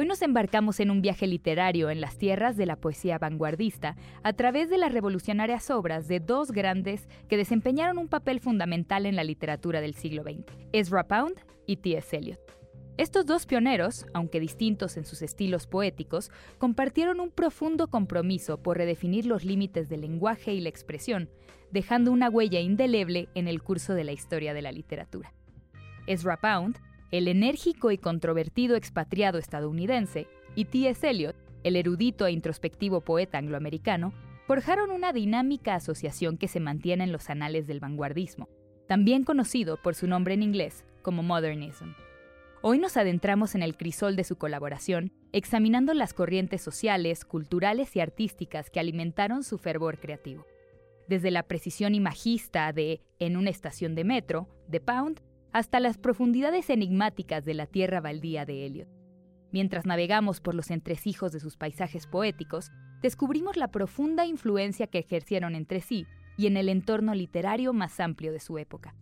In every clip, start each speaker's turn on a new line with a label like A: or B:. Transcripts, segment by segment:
A: Hoy nos embarcamos en un viaje literario en las tierras de la poesía vanguardista a través de las revolucionarias obras de dos grandes que desempeñaron un papel fundamental en la literatura del siglo XX, Ezra Pound y T.S. Eliot. Estos dos pioneros, aunque distintos en sus estilos poéticos, compartieron un profundo compromiso por redefinir los límites del lenguaje y la expresión, dejando una huella indeleble en el curso de la historia de la literatura. Ezra Pound, el enérgico y controvertido expatriado estadounidense, y T.S. Eliot, el erudito e introspectivo poeta angloamericano, forjaron una dinámica asociación que se mantiene en los anales del vanguardismo, también conocido por su nombre en inglés como Modernism. Hoy nos adentramos en el crisol de su colaboración, examinando las corrientes sociales, culturales y artísticas que alimentaron su fervor creativo. Desde la precisión imagista de En una estación de metro, de Pound, hasta las profundidades enigmáticas de la tierra baldía de Eliot. Mientras navegamos por los entresijos de sus paisajes poéticos, descubrimos la profunda influencia que ejercieron entre sí y en el entorno literario más amplio de su época.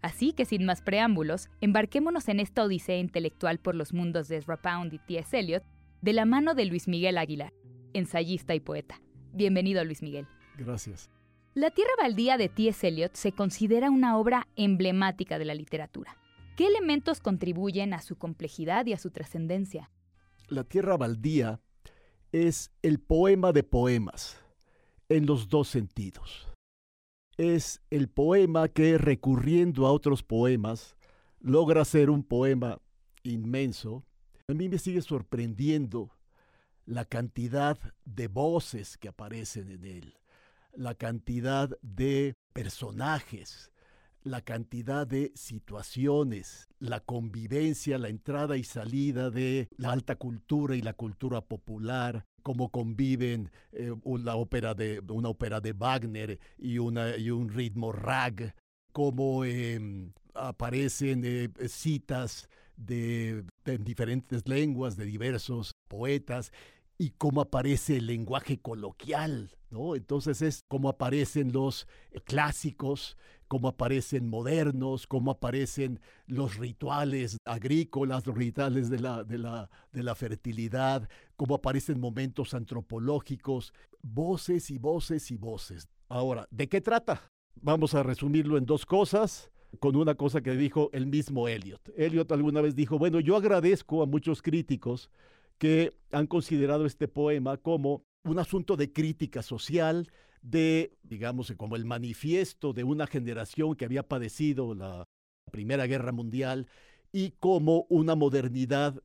A: Así que sin más preámbulos, embarquémonos en esta odisea intelectual por los mundos de Ezra Pound y T.S. Eliot, de la mano de Luis Miguel Aguilar, ensayista y poeta. Bienvenido, Luis Miguel.
B: Gracias.
A: La Tierra Baldía de T.S. Eliot se considera una obra emblemática de la literatura. ¿Qué elementos contribuyen a su complejidad y a su trascendencia?
B: La Tierra Baldía es el poema de poemas, en los dos sentidos es el poema que, recurriendo a otros poemas, logra ser un poema inmenso. A mí me sigue sorprendiendo la cantidad de voces que aparecen en él, la cantidad de personajes, la cantidad de situaciones, la convivencia, la entrada y salida de la alta cultura y la cultura popular, cómo conviven eh, una, ópera de, una ópera de Wagner y, un ritmo rag, cómo em, aparecen eh, citas de, de diferentes lenguas, de diversos poetas, y cómo aparece el lenguaje coloquial, ¿no? Entonces es cómo aparecen los clásicos, cómo aparecen modernos, cómo aparecen los rituales agrícolas, los rituales de la, de la, de la fertilidad, cómo aparecen momentos antropológicos, voces y voces y voces. Ahora, ¿de qué trata? Vamos a resumirlo en dos cosas con una cosa que dijo el mismo Eliot. Eliot alguna vez dijo, bueno, yo agradezco a muchos críticos que han considerado este poema como un asunto de crítica social, de, digamos, como el manifiesto de una generación que había padecido la Primera Guerra Mundial y como una modernidad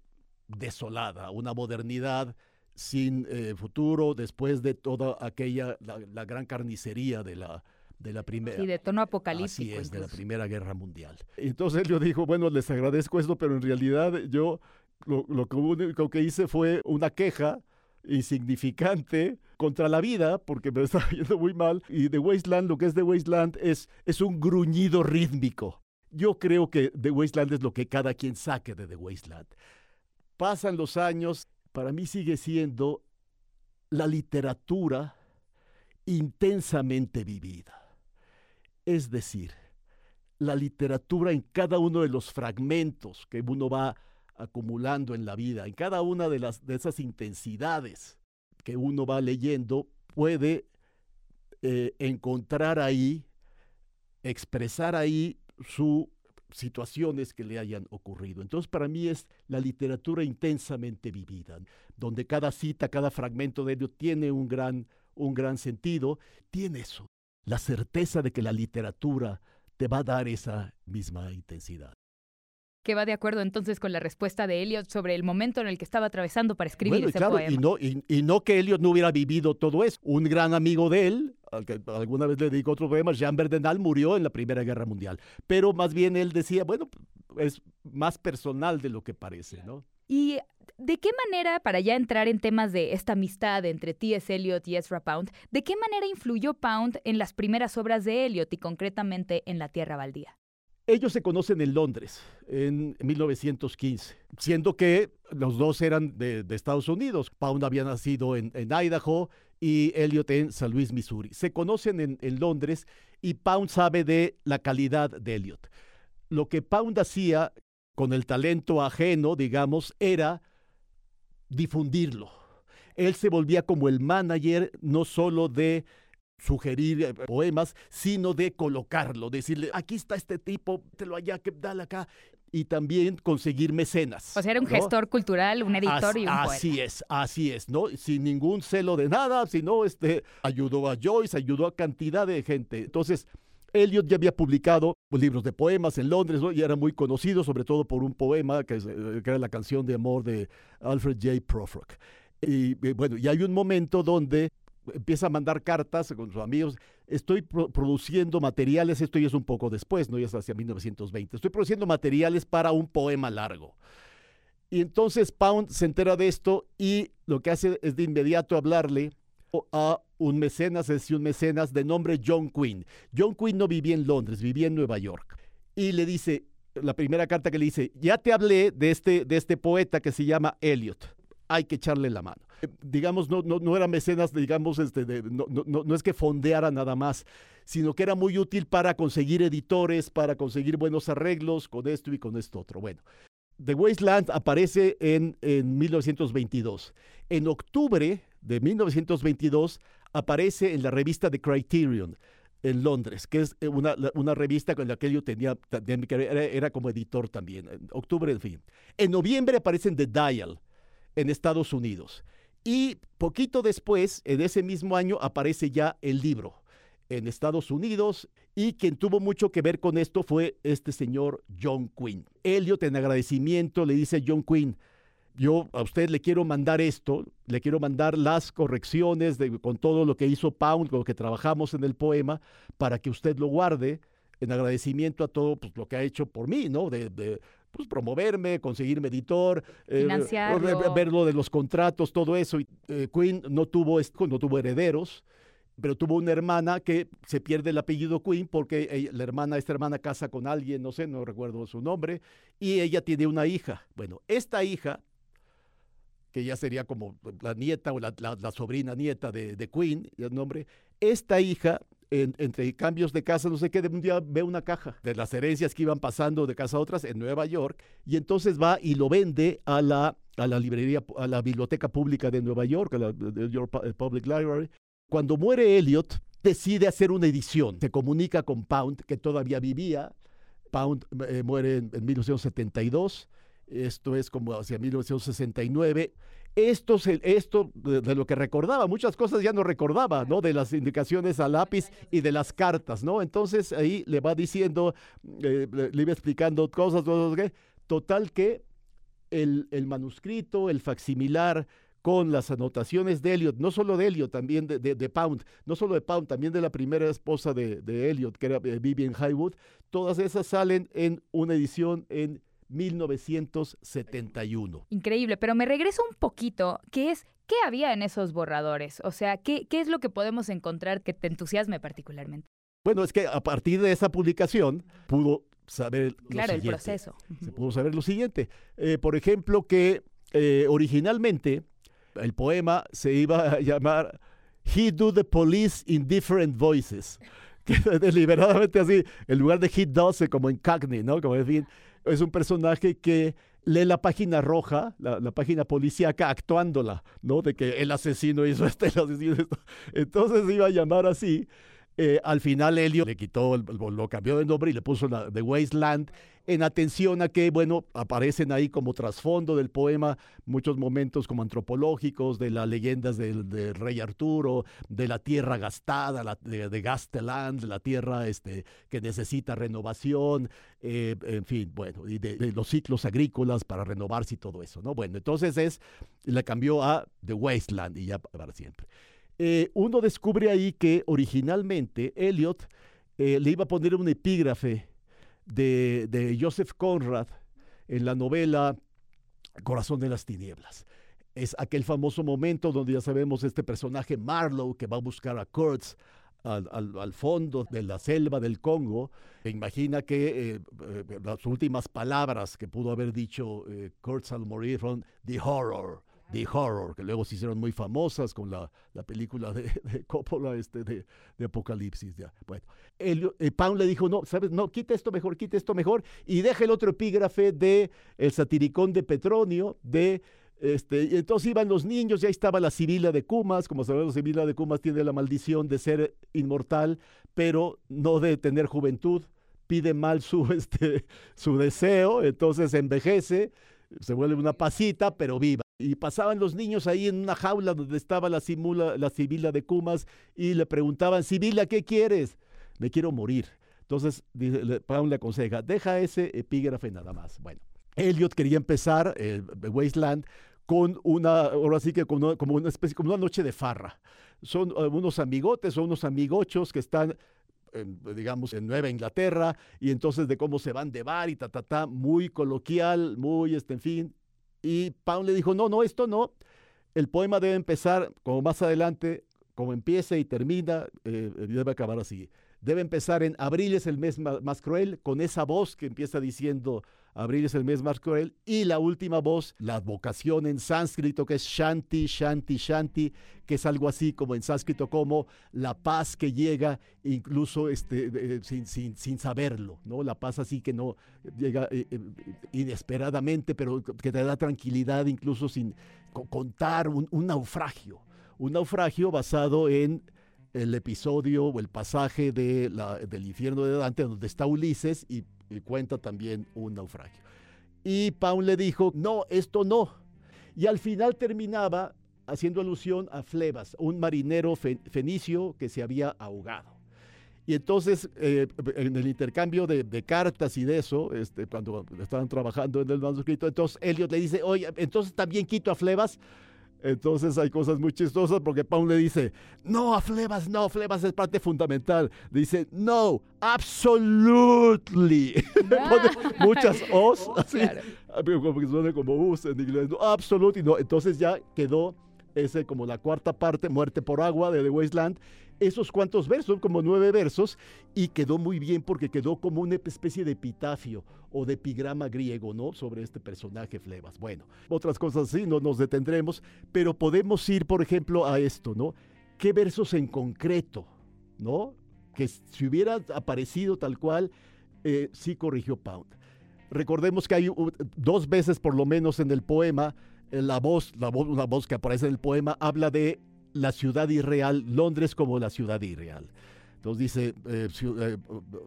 B: desolada, una modernidad sin eh, futuro después de toda aquella, la, gran carnicería de la, de la primera.
A: Y de tono apocalíptico.
B: Así es, de la Primera Guerra Mundial. Entonces yo dijo, bueno, les agradezco esto, pero en realidad yo lo, lo único que hice fue una queja insignificante contra la vida, porque me estaba yendo muy mal, y The Wasteland, lo que es The Wasteland, es, es un gruñido rítmico. Yo creo que The Wasteland es lo que cada quien saque de The Wasteland. Pasan los años, para mí sigue siendo la literatura intensamente vivida. Es decir, la literatura en cada uno de los fragmentos que uno va acumulando en la vida. En cada una de, las, de esas intensidades que uno va leyendo, puede eh, encontrar ahí, expresar ahí sus situaciones que le hayan ocurrido. Entonces, para mí es la literatura intensamente vivida, donde cada cita, cada fragmento de ello tiene un gran, un gran sentido, tiene eso, la certeza de que la literatura te va a dar esa misma intensidad
A: que va de acuerdo entonces con la respuesta de Eliot sobre el momento en el que estaba atravesando para escribir ese
B: claro,
A: poema.
B: Y no, y, no que Eliot no hubiera vivido todo eso. Un gran amigo de él, al que alguna vez le dedicó otro poema, Jean Verdenal, murió en la Primera Guerra Mundial. Pero más bien él decía, bueno, es más personal de lo que parece, ¿no?
A: Y ¿De qué manera, para ya entrar en temas de esta amistad entre T.S. Eliot y Ezra Pound, de qué manera influyó Pound en las primeras obras de Eliot y concretamente en La Tierra Baldía?
B: Ellos se conocen en Londres en 1915, siendo que los dos eran de, Estados Unidos. Pound había nacido en, Idaho y Elliot en San Luis, Missouri. Se conocen en, en, Londres y Pound sabe de la calidad de Elliot. Lo que Pound hacía con el talento ajeno, digamos, era difundirlo. Él se volvía como el manager no solo de sugerir eh, poemas, sino de colocarlo, decirle, aquí está este tipo, te lo allá, que dale acá, y también conseguir mecenas.
A: O sea, era un gestor cultural, un editor y un
B: poeta. Así es, así es, ¿no? Sin ningún celo de nada, sino este, ayudó a Joyce, ayudó a cantidad de gente. Entonces, Eliot ya había publicado libros de poemas en Londres, ¿no? y era muy conocido, sobre todo por un poema que, eh, que era la canción de amor de Alfred J. Prufrock. Y eh, bueno, y hay un momento donde empieza a mandar cartas con sus amigos. Estoy produciendo materiales, esto ya es un poco después, no ya es hacia 1920. Estoy produciendo materiales para un poema largo. Y entonces Pound se entera de esto y lo que hace es de inmediato hablarle a un mecenas, es decir, un mecenas de nombre John Quinn. John Quinn no vivía en Londres, vivía en Nueva York. Y le dice, la primera carta que le dice, ya te hablé de este, de este poeta que se llama Eliot hay que echarle la mano. Eh, digamos, no, no, no era mecenas, digamos, este, no, no, no, es que fondeara nada más, sino que era muy útil para conseguir editores, para conseguir buenos arreglos con esto y con esto otro. Bueno, The Wasteland aparece en, en 1922. En octubre de 1922 aparece en la revista The Criterion en Londres, que es una, una, revista con la que yo tenía, era como editor también, en octubre, en fin. En noviembre aparece en The Dial, en Estados Unidos. Y poquito después, en ese mismo año, aparece ya el libro en Estados Unidos y quien tuvo mucho que ver con esto fue este señor John Quinn. Elliot en agradecimiento le dice John Quinn, yo a usted le quiero mandar esto, le quiero mandar las correcciones con todo lo que hizo Pound, con lo que trabajamos en el poema, para que usted lo guarde en agradecimiento a todo pues, lo que ha hecho por mí, ¿no? De, pues, promoverme, conseguirme editor,
A: eh,
B: ver lo de los contratos, todo eso. Y, eh, Queen no tuvo, no tuvo herederos, pero tuvo una hermana que se pierde el apellido Queen porque la hermana, esta hermana casa con alguien, no sé, no recuerdo su nombre, y ella tiene una hija. Bueno, esta hija, que ya sería como la nieta o la, sobrina nieta de, de Queen, el nombre, esta hija entre cambios de casa, no sé qué, de un día ve una caja de las herencias que iban pasando de casa a otras en Nueva York y entonces va y lo vende a la, a la librería, a la biblioteca pública de Nueva York, a la New York Public Library. Cuando muere Elliot, decide hacer una edición. Se comunica con Pound, que todavía vivía. Pound eh, muere en, en 1972 esto es como hacia 1969. Esto, de, lo que recordaba, muchas cosas ya no recordaba, ¿no? De las indicaciones a lápiz y de las cartas, ¿no? Entonces ahí le va diciendo, eh, le iba explicando cosas, total que el, manuscrito, el facsimilar, con las anotaciones de Elliot, no solo de Elliot, también de, Pound, no solo de Pound, también de la primera esposa de, de Elliot, que era eh, Vivian Highwood, todas esas salen en una edición en 1971.
A: Increíble, pero me regreso un poquito, que es, ¿qué había en esos borradores? O sea, ¿qué, qué es lo que podemos encontrar que te entusiasme particularmente?
B: Bueno, es que a partir de esa publicación pudo saber
A: claro, el proceso.
B: Se pudo saber lo siguiente. Eh, por ejemplo, que eh, originalmente el poema se iba a llamar He Do the Police in Different Voices. Que deliberadamente así, en lugar de He Does, como en Cagney, ¿no? Como decir, es un personaje que lee la página roja, la, página policíaca, actuándola, ¿no? De que el asesino hizo este, el asesino esto. Entonces iba a llamar así. Eh, al final Helio le quitó, lo cambió de nombre y le puso la, The Wasteland en atención a que, bueno, aparecen ahí como trasfondo del poema muchos momentos como antropológicos de las leyendas del, rey Arturo, de la tierra gastada, la, de, de Gasteland, la tierra este, que necesita renovación, eh, en fin, bueno, y de, los ciclos agrícolas para renovarse y todo eso, ¿no? Bueno, entonces es, le cambió a The Wasteland y ya para siempre. Eh, uno descubre ahí que originalmente Eliot eh, le iba a poner un epígrafe de, Joseph Conrad en la novela Corazón de las Tinieblas. Es aquel famoso momento donde ya sabemos este personaje Marlowe que va a buscar a Kurtz al, fondo de la selva del Congo. Imagina que eh, las últimas palabras que pudo haber dicho Kurtz al morir fueron The Horror. The Horror, que luego se hicieron muy famosas con la, la película de, Coppola este, de, de Apocalipsis. Ya. Bueno, el, Pound le dijo, no, ¿sabes? No, quita esto mejor, quita esto mejor, y deja el otro epígrafe de El satiricón de Petronio, de este, y entonces iban los niños, ya estaba la Sibila de Cumas, como sabemos, la Sibila de Cumas tiene la maldición de ser inmortal, pero no de tener juventud, pide mal su, este, su deseo, entonces envejece, se vuelve una pasita, pero viva. Y pasaban los niños ahí en una jaula donde estaba la, simula, la Sibila de Cumas y le preguntaban, Sibila, ¿qué quieres? Me quiero morir. Entonces, Paul le aconseja, deja ese epígrafe nada más. Bueno, Elliot quería empezar el Wasteland con una, ahora sí que como una, especie, como una noche de farra. Son eh, unos amigotes o unos amigochos que están digamos, en Nueva Inglaterra, y entonces de cómo se van de bar y ta, ta, ta, muy coloquial, muy, este, en fin. Y Pound le dijo, no, no, esto no. El poema debe empezar como más adelante, como empieza y termina, eh, debe acabar así. Debe empezar en abril es el mes más cruel, con esa voz que empieza diciendo abril es el mes más cruel, y la última voz, la vocación en sánscrito, que es Shanti, Shanti, Shanti, que es algo así como en sánscrito como la paz que llega incluso este, sin, sin, sin, saberlo, ¿no? La paz así que no llega eh, eh, inesperadamente, pero que te da tranquilidad incluso sin contar un, naufragio, un naufragio basado en el episodio o el pasaje de la, del infierno de Dante, donde está Ulises y cuenta también un naufragio. Y Paul le dijo, no, esto no. Y al final terminaba haciendo alusión a Flebas, un marinero fenicio que se había ahogado. Y entonces, eh, en el intercambio de, cartas y de eso, este, cuando estaban trabajando en el manuscrito, entonces Elliot le dice, oye, entonces también quito a Flebas. Entonces hay cosas muy chistosas porque Paul le dice, no, a Flebas, no, Flebas es parte fundamental. Dice, no, absolutely. muchas os, así, como que suena como us en inglés. No, absolutely, no. Entonces ya quedó ese como la cuarta parte, Muerte por Agua de The Wasteland, esos cuantos versos, como nueve versos, y quedó muy bien porque quedó como una especie de epitafio o de epigrama griego, ¿no? Sobre este personaje Flebas. Bueno, otras cosas sí, no nos detendremos, pero podemos ir, por ejemplo, a esto, ¿no? ¿Qué versos en concreto, ¿no? Que si hubiera aparecido tal cual, eh, sí corrigió Pound. Recordemos que hay dos veces por lo menos en el poema, eh, la voz, la voz, una voz que aparece en el poema, habla de la ciudad irreal, Londres como la ciudad irreal. Entonces dice, eh, eh,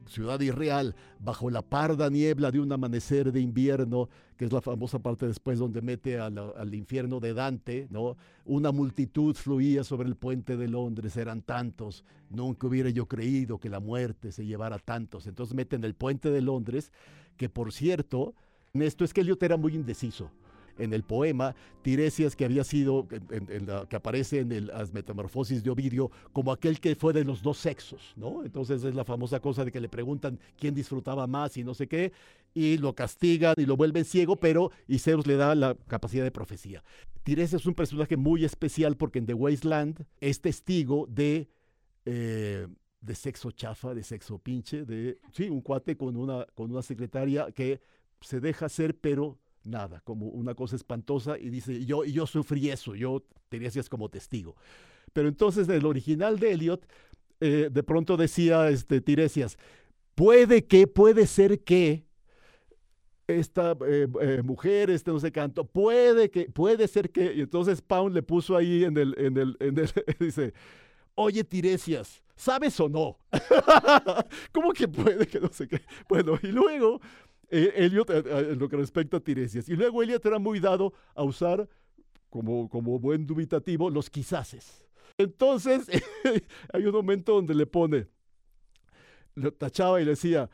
B: ciudad irreal, bajo la parda niebla de un amanecer de invierno, que es la famosa parte después donde mete al infierno de Dante, ¿no? Una multitud fluía sobre el puente de Londres, eran tantos, nunca hubiera yo creído que la muerte se llevara tantos. Entonces meten el puente de Londres, que por cierto, en esto es que Eliot era muy indeciso en el poema, Tiresias que había sido, que aparece en las metamorfosis de Ovidio, como aquel que fue de los dos sexos, ¿no? Entonces es la famosa cosa de que le preguntan quién disfrutaba más y no sé qué, y lo castigan y lo vuelven ciego, pero Zeus le da la capacidad de profecía. Tiresias es un personaje muy especial porque en The Wasteland es testigo de... Eh, de sexo chafa, de sexo pinche, de, sí, un cuate con una, con una secretaria que se deja hacer, pero nada, como una cosa espantosa y dice, yo, yo sufrí eso, yo Tiresias como testigo. Pero entonces el original de Eliot, eh, de pronto decía este, Tiresias, puede que, puede ser que esta eh, eh, mujer, este no sé canto, puede que, puede ser que, y entonces Pound le puso ahí en el, en el, en el dice, oye Tiresias, ¿sabes o no? ¿Cómo que puede que no sé qué? Bueno, y luego eh, Elliot, eh, eh, en lo que respecta a Tiresias. Y luego Elliot era muy dado a usar, como, como buen dubitativo, los quizases. Entonces, hay un momento donde le pone, lo tachaba y le decía,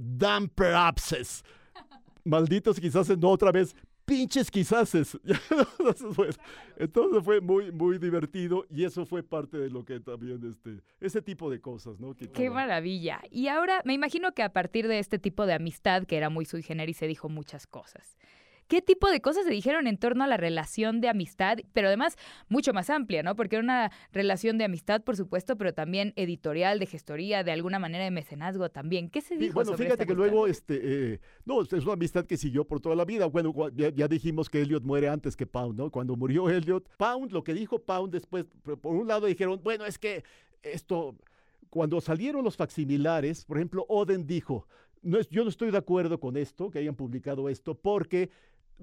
B: damn perhapses, malditos quizás no otra vez, pinches quizases. Entonces fue muy, muy divertido y eso fue parte de lo que también, este, ese tipo de cosas, ¿no?
A: Qué maravilla. Y ahora me imagino que a partir de este tipo de amistad, que era muy sui generis, se dijo muchas cosas. Qué tipo de cosas se dijeron en torno a la relación de amistad, pero además mucho más amplia, ¿no? Porque era una relación de amistad, por supuesto, pero también editorial, de gestoría, de alguna manera de mecenazgo también. ¿Qué se dijo?
B: bueno, fíjate que luego, este, eh, no, es una amistad que siguió por toda la vida. Bueno, ya, dijimos que Elliot muere antes que Pound, ¿no? Cuando murió Elliot, Pound, lo que dijo Pound después, por un lado dijeron, bueno, es que esto, cuando salieron los facsimilares, por ejemplo, Oden dijo, no es, yo no estoy de acuerdo con esto, que hayan publicado esto, porque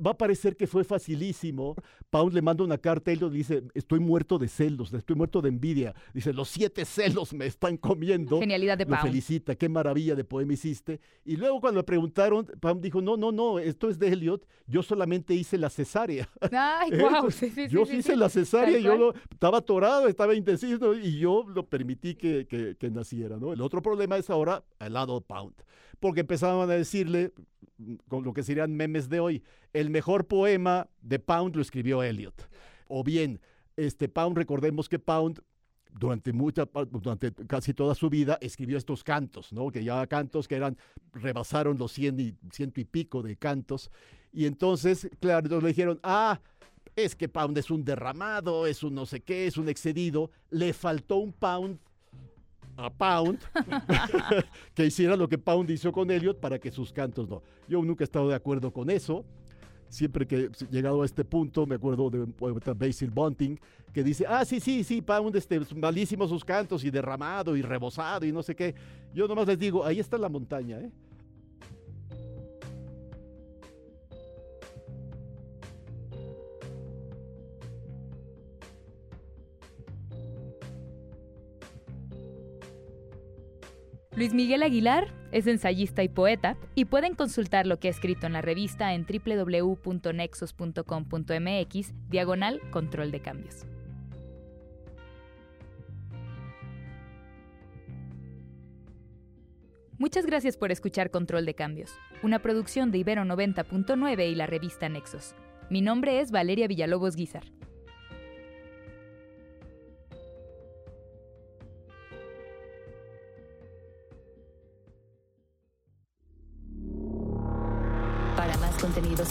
B: va a parecer que fue facilísimo. Pound le manda una carta y le dice, estoy muerto de celos, estoy muerto de envidia. Dice, los siete celos me están comiendo.
A: Genialidad de Pound.
B: Lo felicita, qué maravilla de poema hiciste. Y luego cuando le preguntaron, Pound dijo, no, no, no, esto es de Elliot, yo solamente hice la cesárea.
A: Ay, wow.
B: yo hice la cesárea, yo lo, estaba atorado, estaba indeciso y yo lo permití que, que, naciera. ¿no? El otro problema es ahora al lado Pound, porque empezaban a decirle, con lo que serían memes de hoy, el mejor poema de Pound lo escribió Eliot. O bien, este Pound, recordemos que Pound durante mucha durante casi toda su vida escribió estos cantos, ¿no? Que ya cantos que eran rebasaron los cien y ciento y pico de cantos y entonces, claro, entonces le dijeron, "Ah, es que Pound es un derramado, es un no sé qué, es un excedido, le faltó un Pound a Pound que hiciera lo que Pound hizo con Elliot para que sus cantos no. Yo nunca he estado de acuerdo con eso. Siempre que he llegado a este punto, me acuerdo de Basil Bunting, que dice, ah, sí, sí, sí, Pound, este, malísimos sus cantos y derramado y rebosado y no sé qué. Yo nomás les digo, ahí está la montaña, ¿eh?
A: Luis Miguel Aguilar es ensayista y poeta y pueden consultar lo que ha escrito en la revista en www.nexos.com.mx diagonal control de cambios. Muchas gracias por escuchar Control de Cambios, una producción de Ibero 90.9 y la revista Nexos. Mi nombre es Valeria Villalobos Guizar.